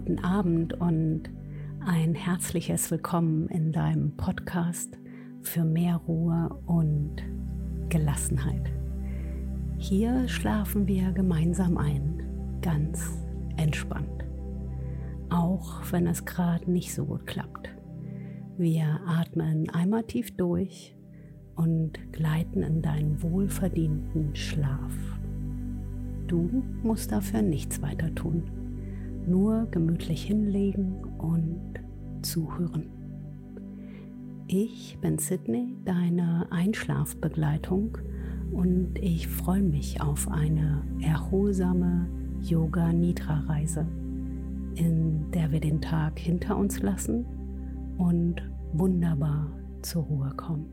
guten Abend und ein herzliches Willkommen in deinem Podcast für mehr Ruhe und Gelassenheit. Hier schlafen wir gemeinsam ein, ganz entspannt, auch wenn es gerade nicht so gut klappt. Wir atmen einmal tief durch und gleiten in deinen wohlverdienten Schlaf. Du musst dafür nichts weiter tun nur gemütlich hinlegen und zuhören. Ich bin Sydney, deine Einschlafbegleitung und ich freue mich auf eine erholsame Yoga Nidra Reise, in der wir den Tag hinter uns lassen und wunderbar zur Ruhe kommen.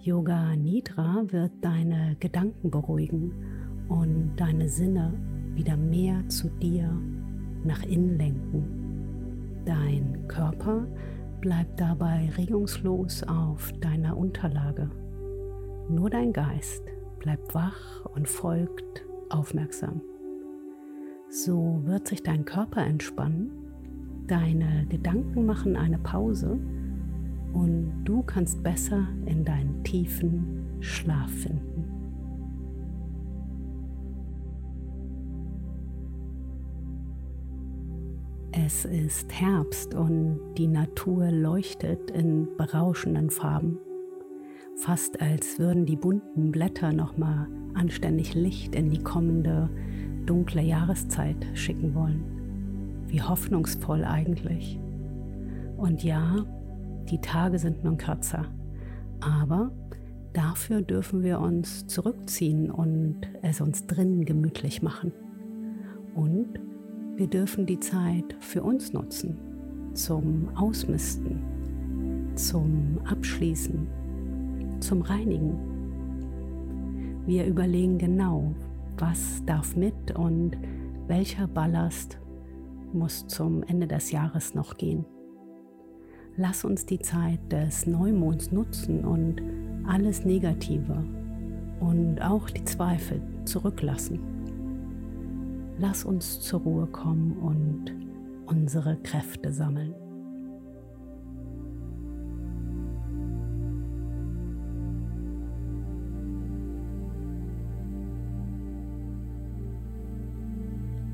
Yoga Nidra wird deine Gedanken beruhigen und deine Sinne wieder mehr zu dir nach innen lenken. Dein Körper bleibt dabei regungslos auf deiner Unterlage. Nur dein Geist bleibt wach und folgt aufmerksam. So wird sich dein Körper entspannen, deine Gedanken machen eine Pause und du kannst besser in deinen tiefen Schlaf finden. Es ist Herbst und die Natur leuchtet in berauschenden Farben. Fast als würden die bunten Blätter nochmal anständig Licht in die kommende dunkle Jahreszeit schicken wollen. Wie hoffnungsvoll eigentlich. Und ja, die Tage sind nun kürzer, aber dafür dürfen wir uns zurückziehen und es uns drinnen gemütlich machen. Und wir dürfen die Zeit für uns nutzen, zum Ausmisten, zum Abschließen, zum Reinigen. Wir überlegen genau, was darf mit und welcher Ballast muss zum Ende des Jahres noch gehen. Lass uns die Zeit des Neumonds nutzen und alles Negative und auch die Zweifel zurücklassen lass uns zur Ruhe kommen und unsere Kräfte sammeln.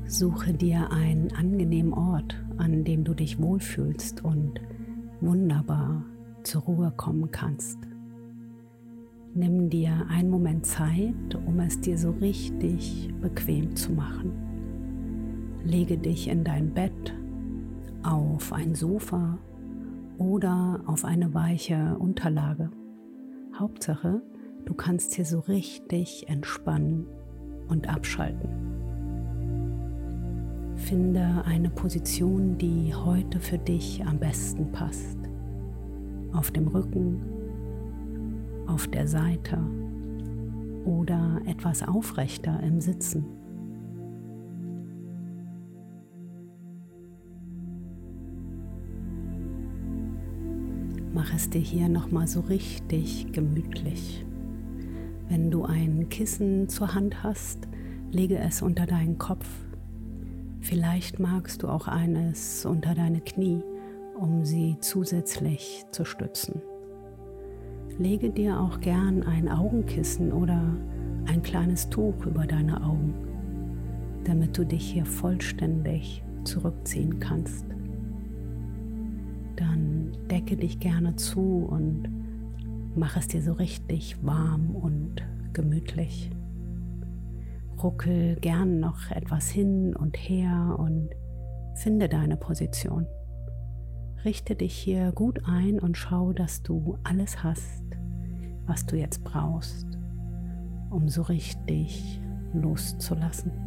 Suche dir einen angenehmen Ort, an dem du dich wohlfühlst und wunderbar zur Ruhe kommen kannst. Nimm dir einen Moment Zeit, um es dir so richtig bequem zu machen. Lege dich in dein Bett, auf ein Sofa oder auf eine weiche Unterlage. Hauptsache, du kannst hier so richtig entspannen und abschalten. Finde eine Position, die heute für dich am besten passt. Auf dem Rücken, auf der Seite oder etwas aufrechter im Sitzen. Mach es dir hier nochmal so richtig gemütlich. Wenn du ein Kissen zur Hand hast, lege es unter deinen Kopf. Vielleicht magst du auch eines unter deine Knie, um sie zusätzlich zu stützen. Lege dir auch gern ein Augenkissen oder ein kleines Tuch über deine Augen, damit du dich hier vollständig zurückziehen kannst dann decke dich gerne zu und mach es dir so richtig warm und gemütlich. Ruckel gern noch etwas hin und her und finde deine Position. Richte dich hier gut ein und schau, dass du alles hast, was du jetzt brauchst, um so richtig loszulassen.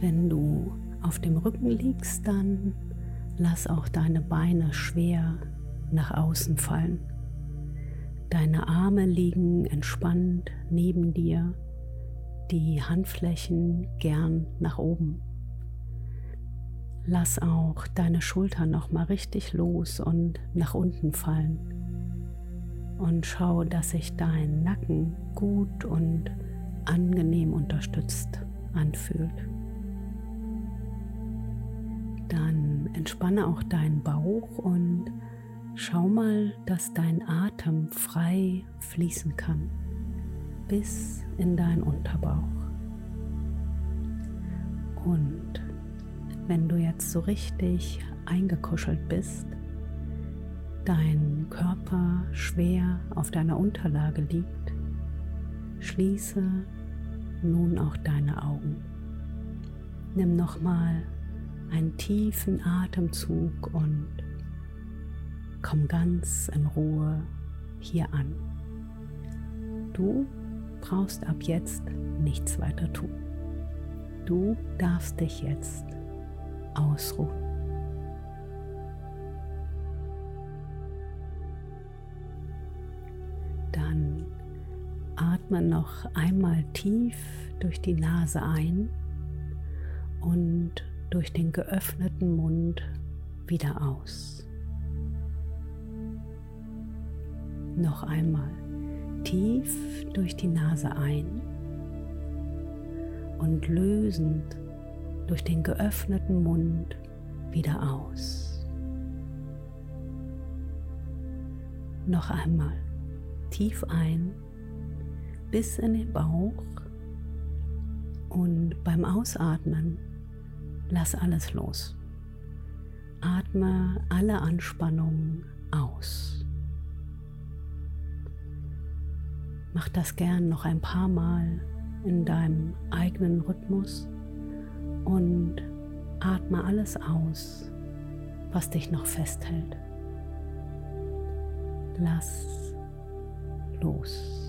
Wenn du auf dem Rücken liegst, dann lass auch deine Beine schwer nach außen fallen. Deine Arme liegen entspannt neben dir, die Handflächen gern nach oben. Lass auch deine Schultern noch mal richtig los und nach unten fallen. und schau, dass sich dein Nacken gut und angenehm unterstützt anfühlt. Entspanne auch deinen Bauch und schau mal, dass dein Atem frei fließen kann bis in deinen Unterbauch. Und wenn du jetzt so richtig eingekuschelt bist, dein Körper schwer auf deiner Unterlage liegt, schließe nun auch deine Augen. Nimm nochmal einen tiefen Atemzug und komm ganz in Ruhe hier an. Du brauchst ab jetzt nichts weiter tun. Du darfst dich jetzt ausruhen. Dann atme noch einmal tief durch die Nase ein und durch den geöffneten Mund wieder aus. Noch einmal tief durch die Nase ein und lösend durch den geöffneten Mund wieder aus. Noch einmal tief ein bis in den Bauch und beim Ausatmen lass alles los. Atme alle Anspannungen aus. Mach das gern noch ein paar Mal in deinem eigenen Rhythmus und atme alles aus, was dich noch festhält. Lass los.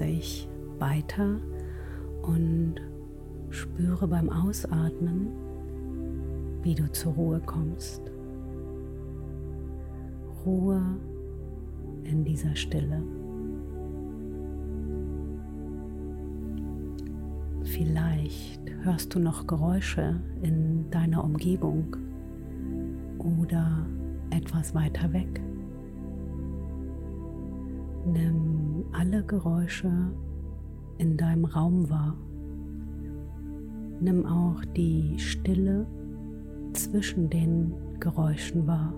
Gleichmäßig weiter und spüre beim Ausatmen, wie du zur Ruhe kommst. Ruhe in dieser Stille. Vielleicht hörst du noch Geräusche in deiner Umgebung oder etwas weiter weg. Nimm alle Geräusche in deinem Raum wahr. Nimm auch die Stille zwischen den Geräuschen wahr.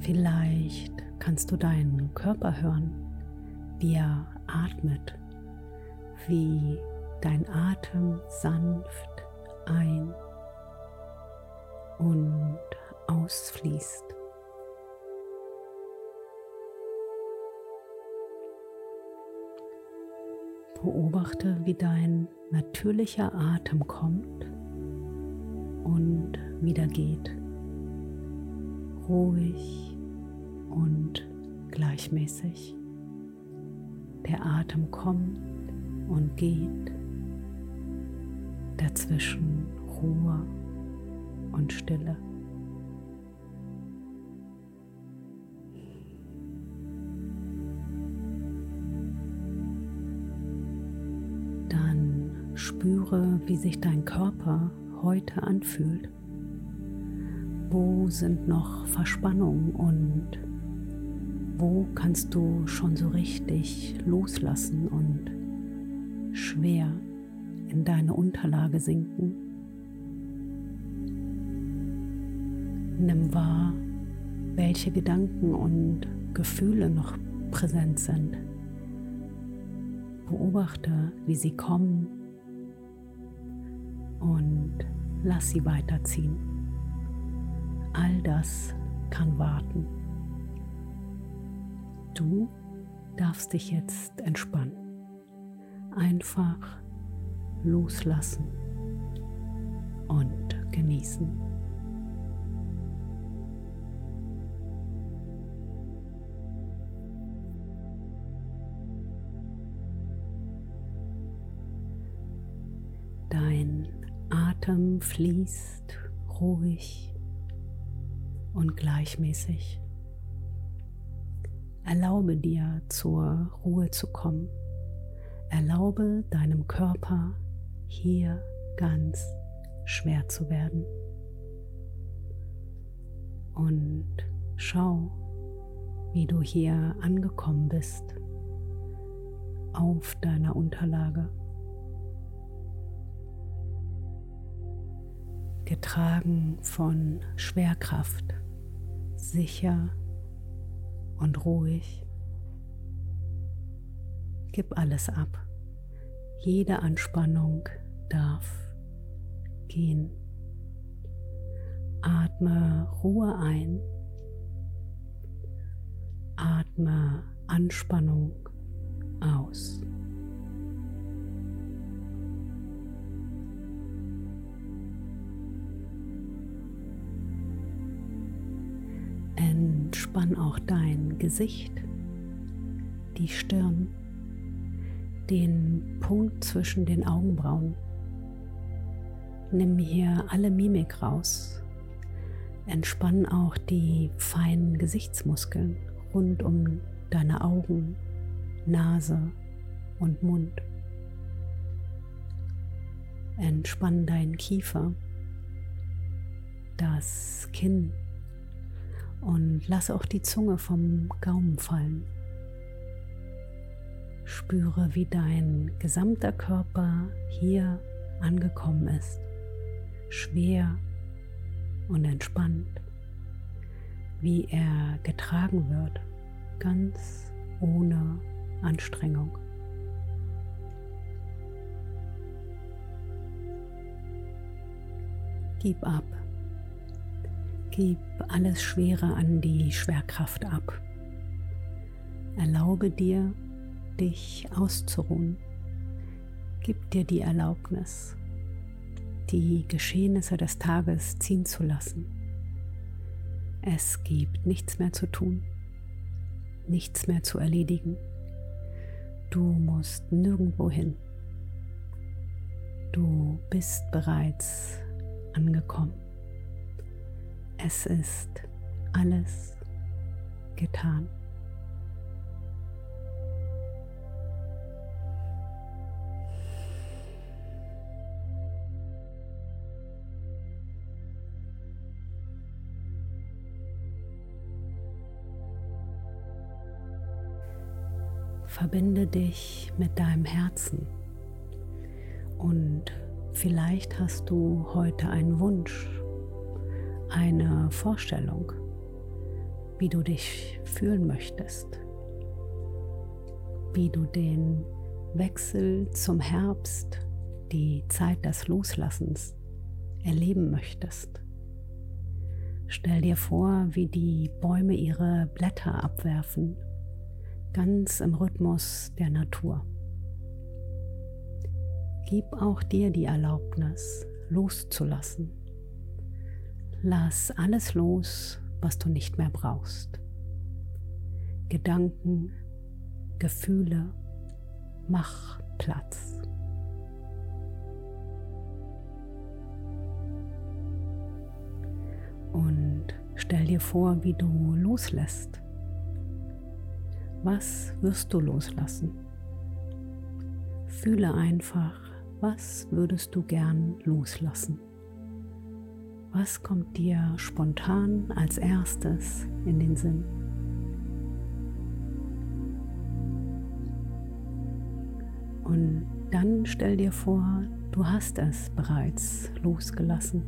Vielleicht kannst du deinen Körper hören, wie er atmet, wie dein Atem sanft ein und ausfließt. Beobachte, wie dein natürlicher Atem kommt und wieder geht. Ruhig und gleichmäßig. Der Atem kommt und geht. Dazwischen Ruhe und Stille. Spüre, wie sich dein Körper heute anfühlt. Wo sind noch Verspannungen und wo kannst du schon so richtig loslassen und schwer in deine Unterlage sinken? Nimm wahr, welche Gedanken und Gefühle noch präsent sind. Beobachte, wie sie kommen und lass sie weiterziehen. All das kann warten. Du darfst dich jetzt entspannen. Einfach loslassen und genießen. Dein Atem fließt ruhig und gleichmäßig. Erlaube dir zur Ruhe zu kommen. Erlaube deinem Körper hier ganz schwer zu werden. Und schau, wie du hier angekommen bist auf deiner Unterlage. Getragen von Schwerkraft, sicher und ruhig. Gib alles ab. Jede Anspannung darf gehen. Atme Ruhe ein. Atme Anspannung aus. Entspann auch dein Gesicht, die Stirn, den Punkt zwischen den Augenbrauen. Nimm hier alle Mimik raus. Entspann auch die feinen Gesichtsmuskeln rund um deine Augen, Nase und Mund. Entspann deinen Kiefer, das Kinn und lass auch die Zunge vom Gaumen fallen. Spüre, wie dein gesamter Körper hier angekommen ist, schwer und entspannt, wie er getragen wird, ganz ohne Anstrengung. Gib ab. Gib alles Schwere an die Schwerkraft ab. Erlaube dir, dich auszuruhen. Gib dir die Erlaubnis, die Geschehnisse des Tages ziehen zu lassen. Es gibt nichts mehr zu tun, nichts mehr zu erledigen. Du musst nirgendwo hin. Du bist bereits angekommen. Es ist alles getan. Verbinde dich mit deinem Herzen und vielleicht hast du heute einen Wunsch eine Vorstellung, wie du dich fühlen möchtest, wie du den Wechsel zum Herbst, die Zeit des Loslassens erleben möchtest. Stell dir vor, wie die Bäume ihre Blätter abwerfen, ganz im Rhythmus der Natur. Gib auch dir die Erlaubnis, loszulassen Lass alles los, was du nicht mehr brauchst. Gedanken, Gefühle, mach Platz. Und stell dir vor, wie du loslässt. Was wirst du loslassen? Fühle einfach, was würdest du gern loslassen? Was kommt dir spontan als erstes in den Sinn? Und dann stell dir vor, du hast es bereits losgelassen,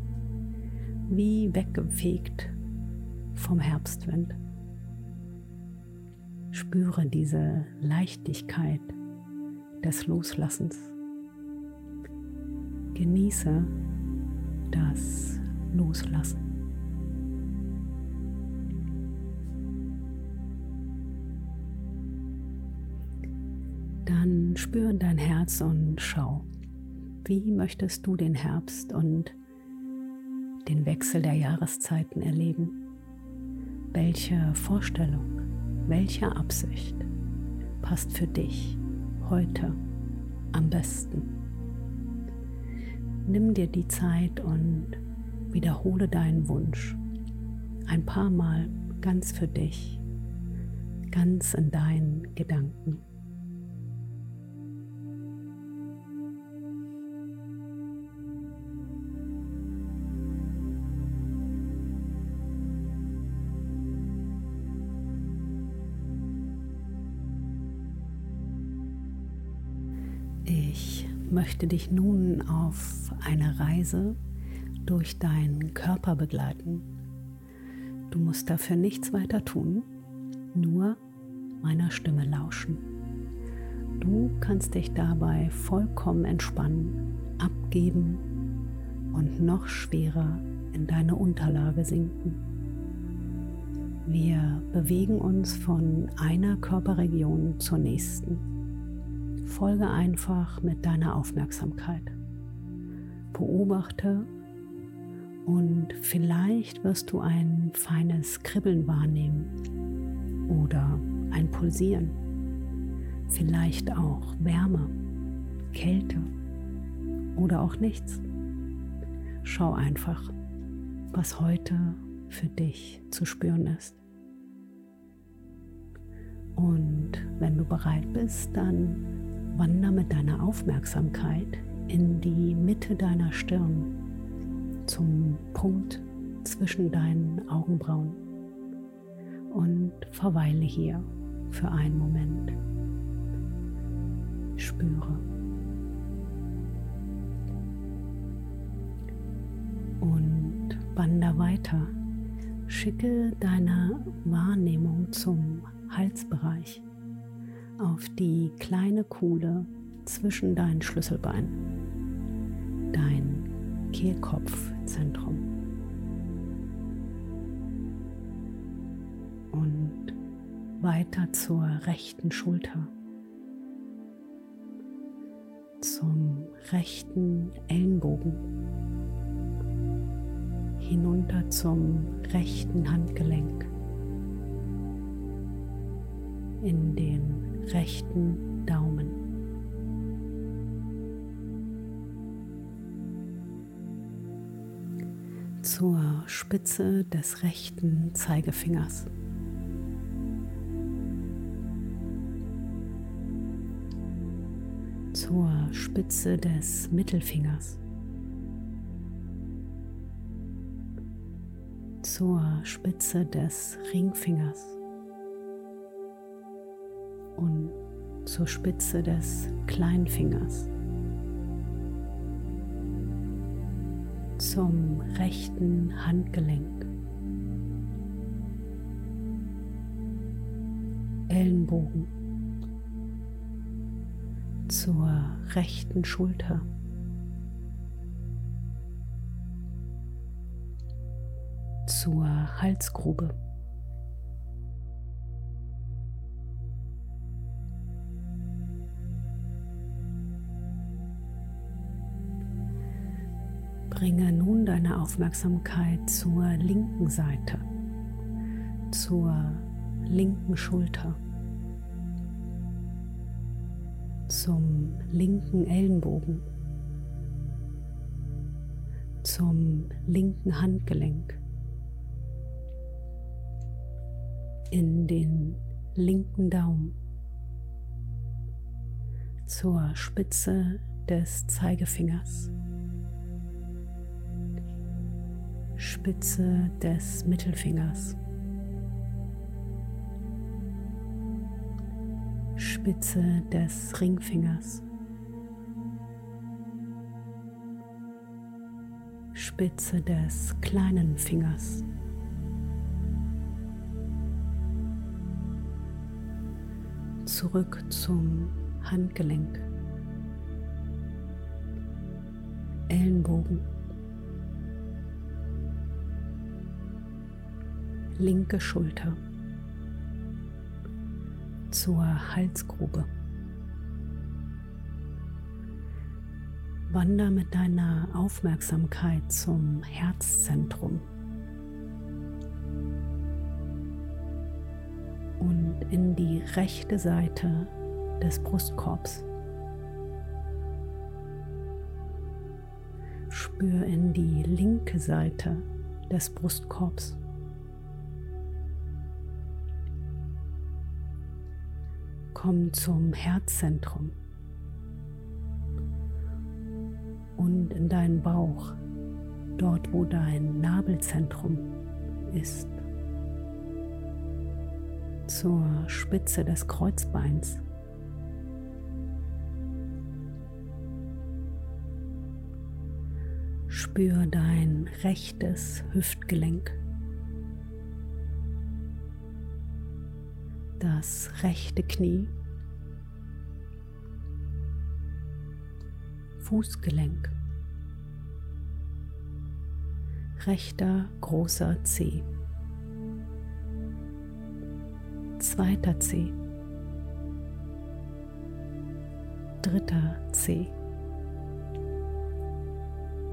wie weggefegt vom Herbstwind. Spüre diese Leichtigkeit des Loslassens. Genieße das loslassen. Dann spür in dein Herz und schau, wie möchtest du den Herbst und den Wechsel der Jahreszeiten erleben? Welche Vorstellung, welche Absicht passt für dich heute am besten? Nimm dir die Zeit und wiederhole deinen Wunsch ein paar Mal ganz für dich, ganz in deinen Gedanken. Ich möchte dich nun auf eine Reise durch deinen Körper begleiten. Du musst dafür nichts weiter tun, nur meiner Stimme lauschen. Du kannst dich dabei vollkommen entspannen, abgeben und noch schwerer in deine Unterlage sinken. Wir bewegen uns von einer Körperregion zur nächsten. Folge einfach mit deiner Aufmerksamkeit. Beobachte und vielleicht wirst du ein feines Kribbeln wahrnehmen oder ein Pulsieren. Vielleicht auch Wärme, Kälte oder auch nichts. Schau einfach, was heute für dich zu spüren ist. Und wenn du bereit bist, dann wander mit deiner Aufmerksamkeit in die Mitte deiner Stirn zum Punkt zwischen deinen Augenbrauen und verweile hier für einen Moment. Spüre. Und wander weiter. Schicke deine Wahrnehmung zum Halsbereich auf die kleine Kuhle zwischen deinen Schlüsselbeinen. Dein Kehlkopfzentrum. Und weiter zur rechten Schulter, zum rechten Ellenbogen, hinunter zum rechten Handgelenk, in den rechten Daumen. Zur Spitze des rechten Zeigefingers. Zur Spitze des Mittelfingers. Zur Spitze des Ringfingers. Und zur Spitze des Kleinfingers. Zum rechten Handgelenk, Ellenbogen zur rechten Schulter. zur Halsgrube. Bringe nun deine Aufmerksamkeit zur linken Seite, zur linken Schulter, zum linken Ellenbogen, zum linken Handgelenk, in den linken Daumen, zur Spitze des Zeigefingers. Spitze des Mittelfingers. Spitze des Ringfingers. Spitze des kleinen Fingers. Zurück zum Handgelenk. Ellenbogen. Linke Schulter zur Halsgrube. wander mit deiner Aufmerksamkeit zum Herzzentrum. Und in die rechte Seite des Brustkorbs. Spür in die linke Seite des Brustkorbs. Komm zum Herzzentrum und in deinen Bauch, dort wo dein Nabelzentrum ist, zur Spitze des Kreuzbeins. Spür dein rechtes Hüftgelenk. Das rechte Knie. Fußgelenk. Rechter großer Zeh. Zweiter Zeh. Dritter Zeh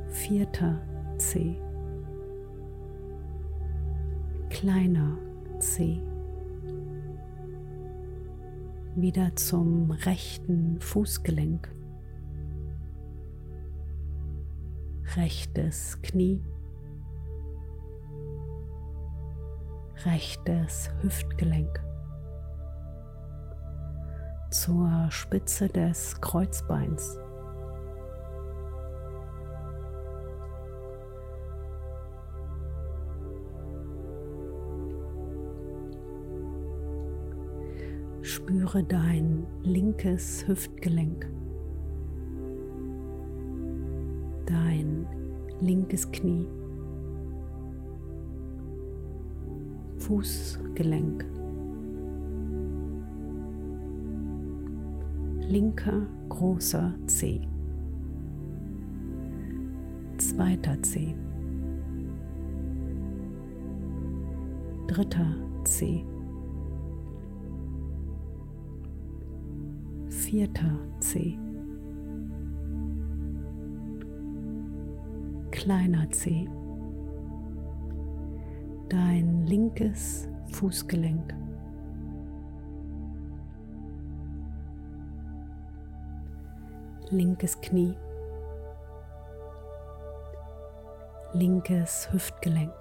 vierter C, kleiner C, wieder zum rechten Fußgelenk, rechtes Knie, rechtes Hüftgelenk. Zur Spitze des Kreuzbeins. Spüre dein linkes Hüftgelenk, dein linkes Knie, Fußgelenk, linker großer Zeh, zweiter Zeh, dritter Zeh. Vierter C. Kleiner C. Dein linkes Fußgelenk. Linkes Knie. Linkes Hüftgelenk.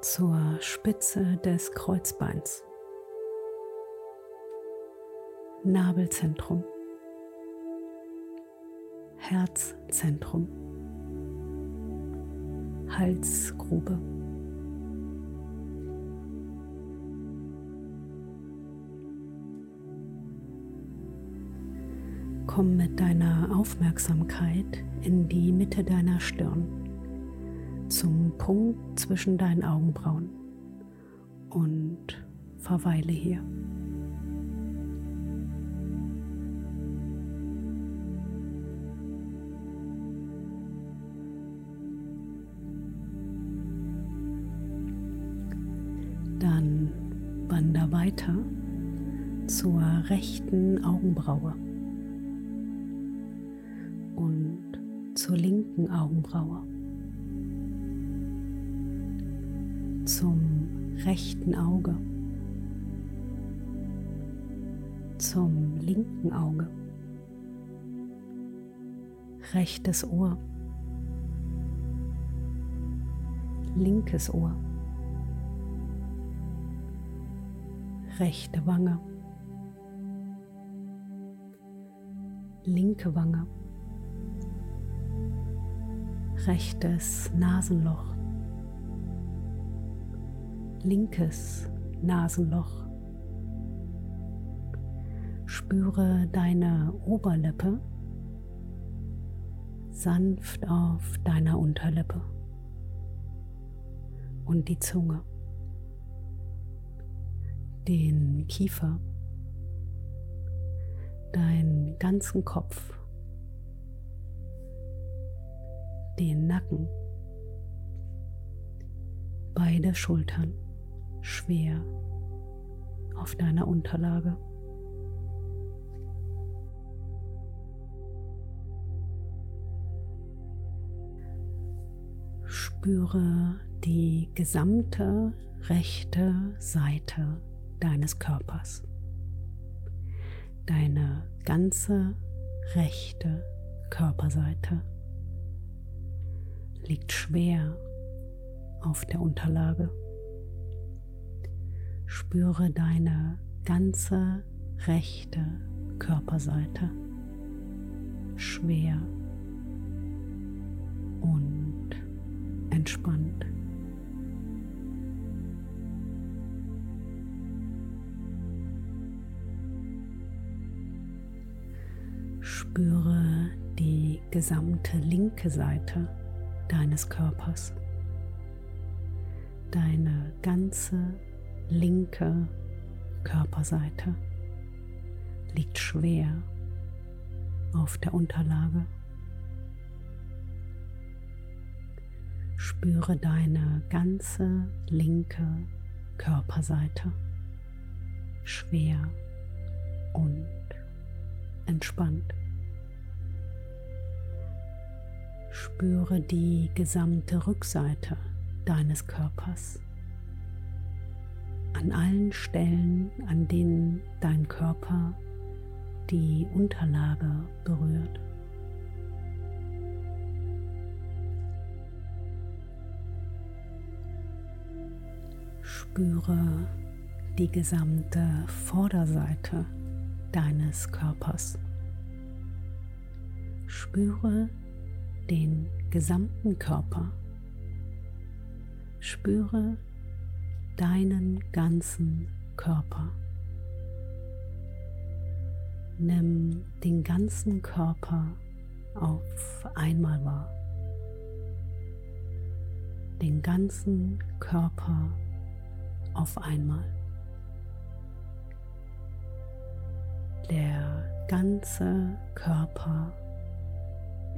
Zur Spitze des Kreuzbeins. Nabelzentrum, Herzzentrum, Halsgrube. Komm mit deiner Aufmerksamkeit in die Mitte deiner Stirn, zum Punkt zwischen deinen Augenbrauen und verweile hier. Weiter zur rechten Augenbraue und zur linken Augenbraue, zum rechten Auge, zum linken Auge, rechtes Ohr, linkes Ohr. Rechte Wange, linke Wange, rechtes Nasenloch, linkes Nasenloch. Spüre deine Oberlippe. Sanft auf deiner Unterlippe. Und die Zunge den Kiefer, deinen ganzen Kopf, den Nacken, beide Schultern schwer auf deiner Unterlage. Spüre die gesamte rechte Seite deines Körpers. Deine ganze rechte Körperseite liegt schwer auf der Unterlage. Spüre deine ganze rechte Körperseite schwer und entspannt. Spüre die gesamte linke Seite deines Körpers, deine ganze linke Körperseite liegt schwer auf der Unterlage. Spüre deine ganze linke Körperseite schwer und entspannt. Spüre die gesamte Rückseite deines Körpers. An allen Stellen, an denen dein Körper die Unterlage berührt. Spüre die gesamte Vorderseite deines Körpers. Spüre den gesamten Körper. Spüre deinen ganzen Körper. Nimm den ganzen Körper auf einmal wahr. Den ganzen Körper auf einmal. Der ganze Körper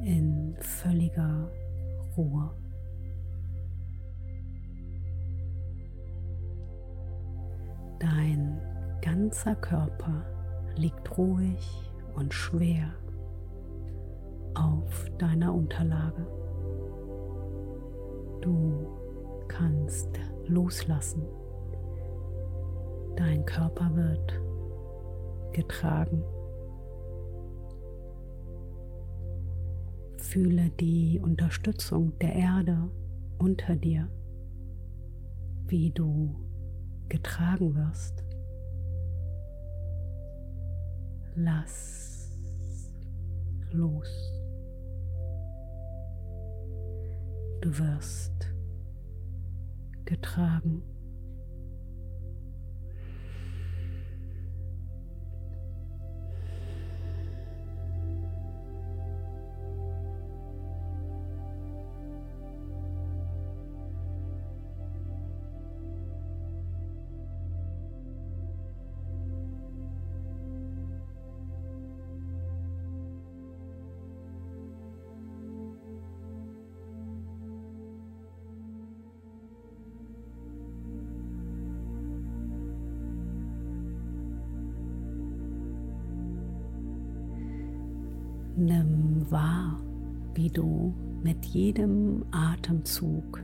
in völliger Ruhe. Dein ganzer Körper liegt ruhig und schwer auf deiner Unterlage. Du kannst loslassen. Dein Körper wird getragen. Fühle die Unterstützung der Erde unter dir, wie du getragen wirst. Lass los. Du wirst getragen. Nimm wahr, wie du mit jedem Atemzug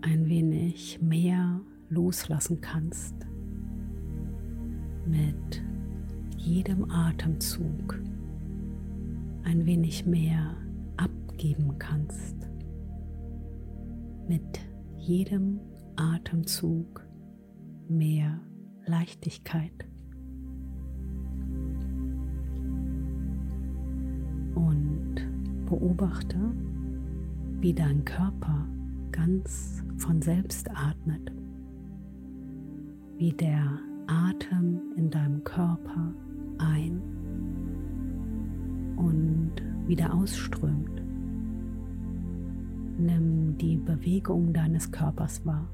ein wenig mehr loslassen kannst. Mit jedem Atemzug ein wenig mehr abgeben kannst. Mit jedem Atemzug mehr Leichtigkeit. Beobachte, wie dein Körper ganz von selbst atmet, wie der Atem in deinem Körper ein und wieder ausströmt. Nimm die Bewegung deines Körpers wahr,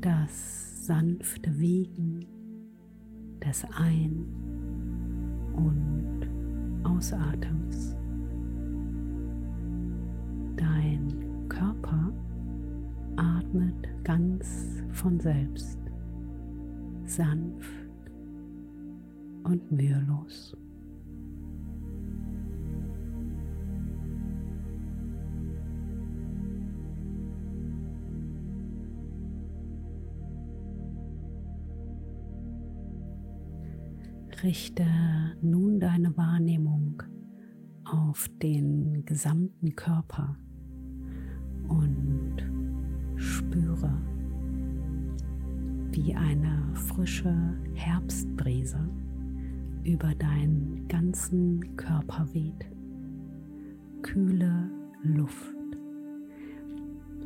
das sanfte Wiegen des Ein- und Ausatems. Dein Körper atmet ganz von selbst, sanft und mühelos. Richte nun deine Wahrnehmung auf den gesamten Körper und spüre, wie eine frische Herbstbrise über deinen ganzen Körper weht. Kühle Luft,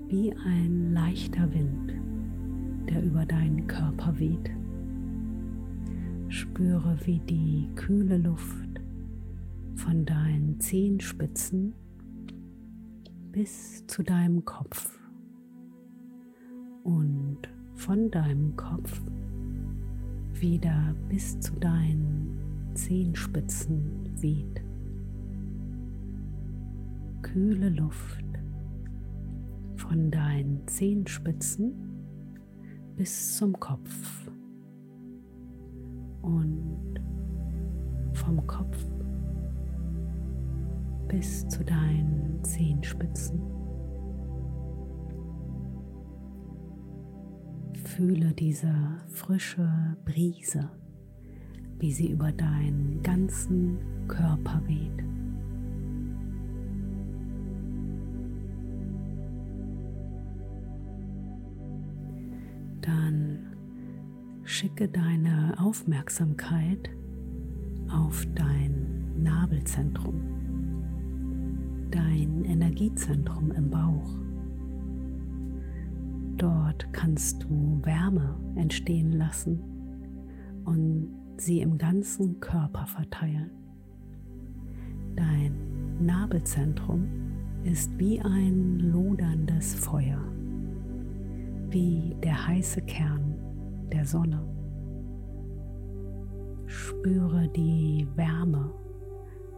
wie ein leichter Wind, der über deinen Körper weht. Spüre, wie die kühle Luft von deinen Zehenspitzen bis zu deinem Kopf und von deinem Kopf wieder bis zu deinen Zehenspitzen weht. Kühle Luft von deinen Zehenspitzen bis zum Kopf und vom Kopf bis zu deinen Zehenspitzen. Fühle diese frische Brise, wie sie über deinen ganzen Körper weht. Dann schicke deine Aufmerksamkeit auf dein Nabelzentrum dein Energiezentrum im Bauch. Dort kannst du Wärme entstehen lassen und sie im ganzen Körper verteilen. Dein Nabelzentrum ist wie ein loderndes Feuer, wie der heiße Kern der Sonne. Spüre die Wärme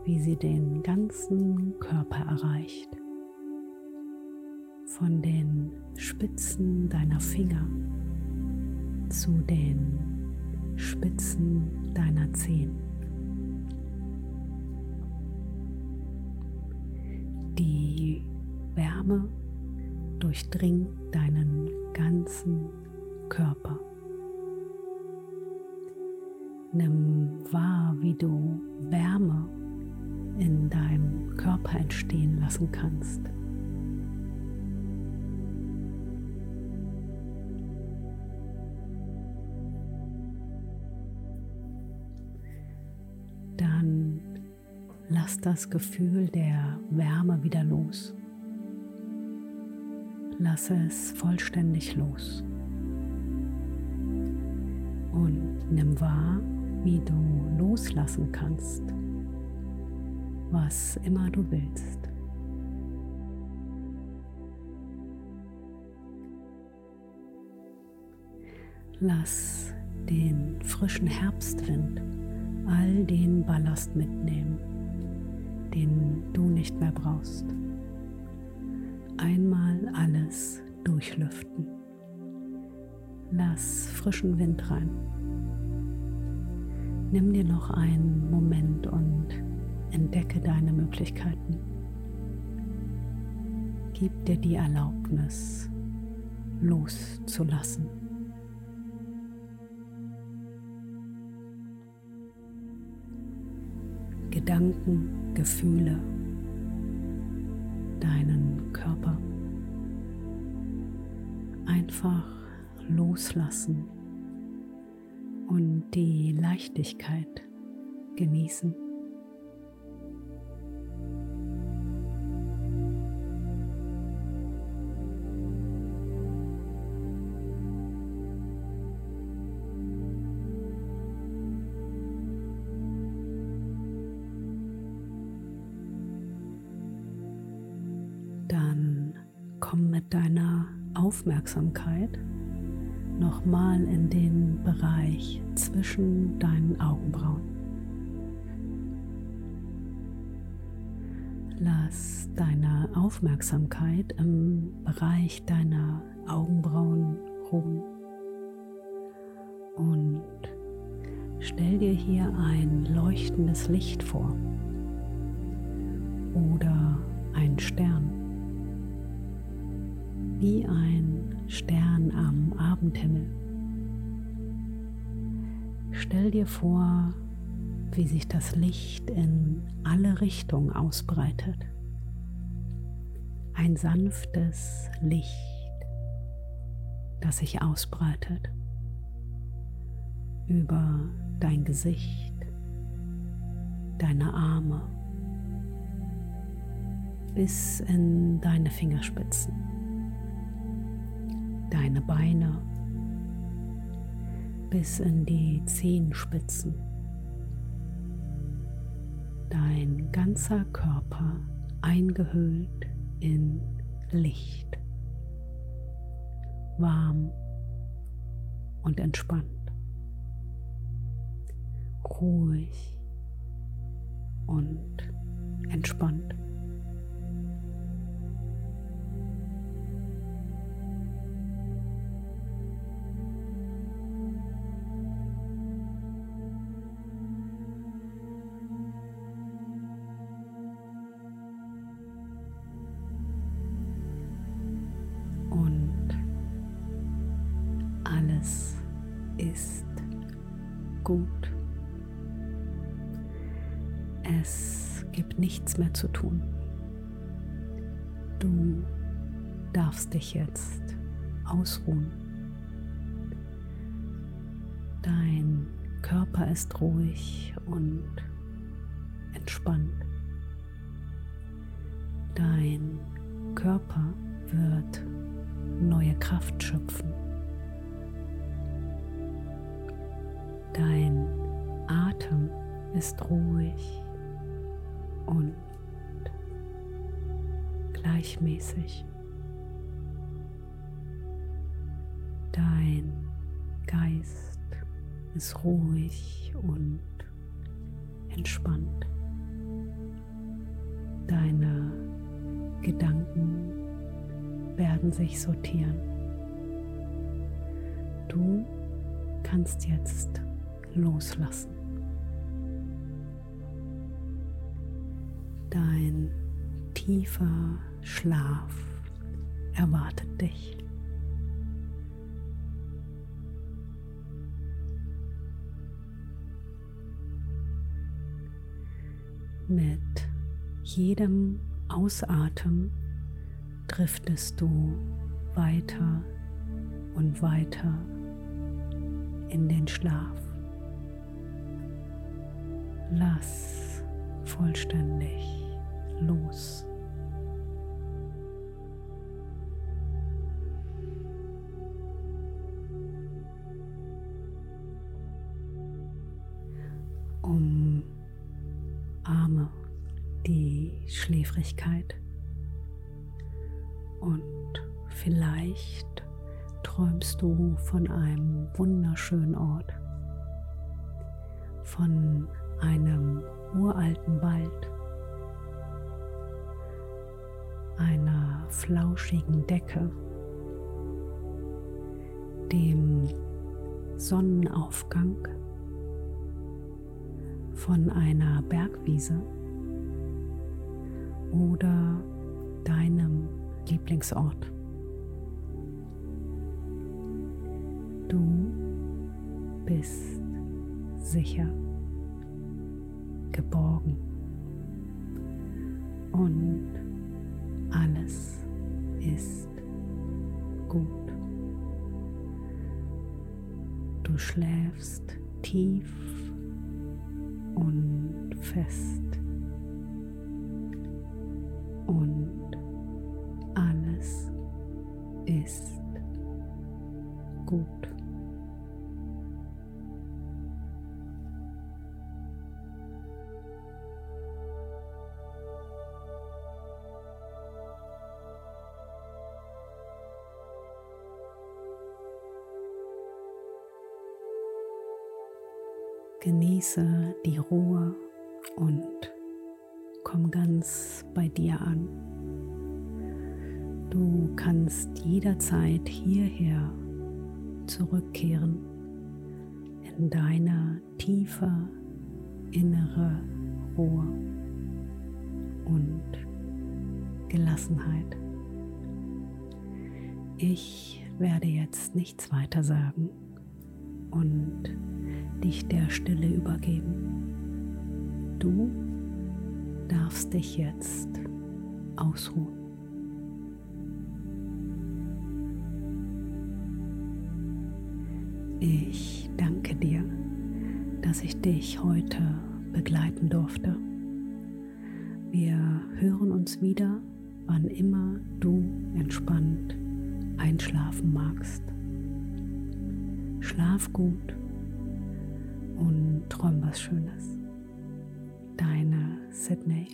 wie sie den ganzen Körper erreicht. Von den Spitzen deiner Finger zu den Spitzen deiner Zehen. Die Wärme durchdringt deinen ganzen Körper. Nimm wahr, wie du Wärme in deinem Körper entstehen lassen kannst. Dann lass das Gefühl der Wärme wieder los. Lass es vollständig los. Und nimm wahr, wie du loslassen kannst was immer du willst. Lass den frischen Herbstwind all den Ballast mitnehmen, den du nicht mehr brauchst. Einmal alles durchlüften. Lass frischen Wind rein. Nimm dir noch einen Moment und Entdecke deine Möglichkeiten. Gib dir die Erlaubnis, loszulassen. Gedanken, Gefühle, deinen Körper. Einfach loslassen und die Leichtigkeit genießen. Aufmerksamkeit nochmal in den Bereich zwischen deinen Augenbrauen. Lass deine Aufmerksamkeit im Bereich deiner Augenbrauen ruhen und stell dir hier ein leuchtendes Licht vor oder ein Stern wie ein Stern am Abendhimmel. Stell dir vor, wie sich das Licht in alle Richtungen ausbreitet. Ein sanftes Licht, das sich ausbreitet über dein Gesicht, deine Arme bis in deine Fingerspitzen, deine Beine bis in die Zehenspitzen. Dein ganzer Körper eingehüllt in Licht, warm und entspannt, ruhig und entspannt. Mehr zu tun. Du darfst dich jetzt ausruhen. Dein Körper ist ruhig und entspannt. Dein Körper wird neue Kraft schöpfen. Dein Atem ist ruhig und gleichmäßig. Dein Geist ist ruhig und entspannt. Deine Gedanken werden sich sortieren. Du kannst jetzt loslassen. Dein tiefer Schlaf erwartet dich. Mit jedem Ausatmen driftest du weiter und weiter in den Schlaf. Lass vollständig los. Die Schläfrigkeit. Und vielleicht träumst du von einem wunderschönen Ort, von einem uralten Wald, einer flauschigen Decke, dem Sonnenaufgang, von einer Bergwiese oder deinem Lieblingsort. Du bist sicher geborgen und alles ist gut. Du schläfst tief und fest und alles ist gut. Genieße die Ruhe und komm ganz bei dir an. Du kannst jederzeit hierher zurückkehren in deine tiefe innere Ruhe und Gelassenheit. Ich werde jetzt nichts weiter sagen und dich der Stille übergeben. du darfst dich jetzt ausruhen. Ich danke dir, dass ich dich heute begleiten durfte. Wir hören uns wieder, wann immer du entspannt einschlafen magst. Schlaf gut und träum was Schönes. Deine Sydney.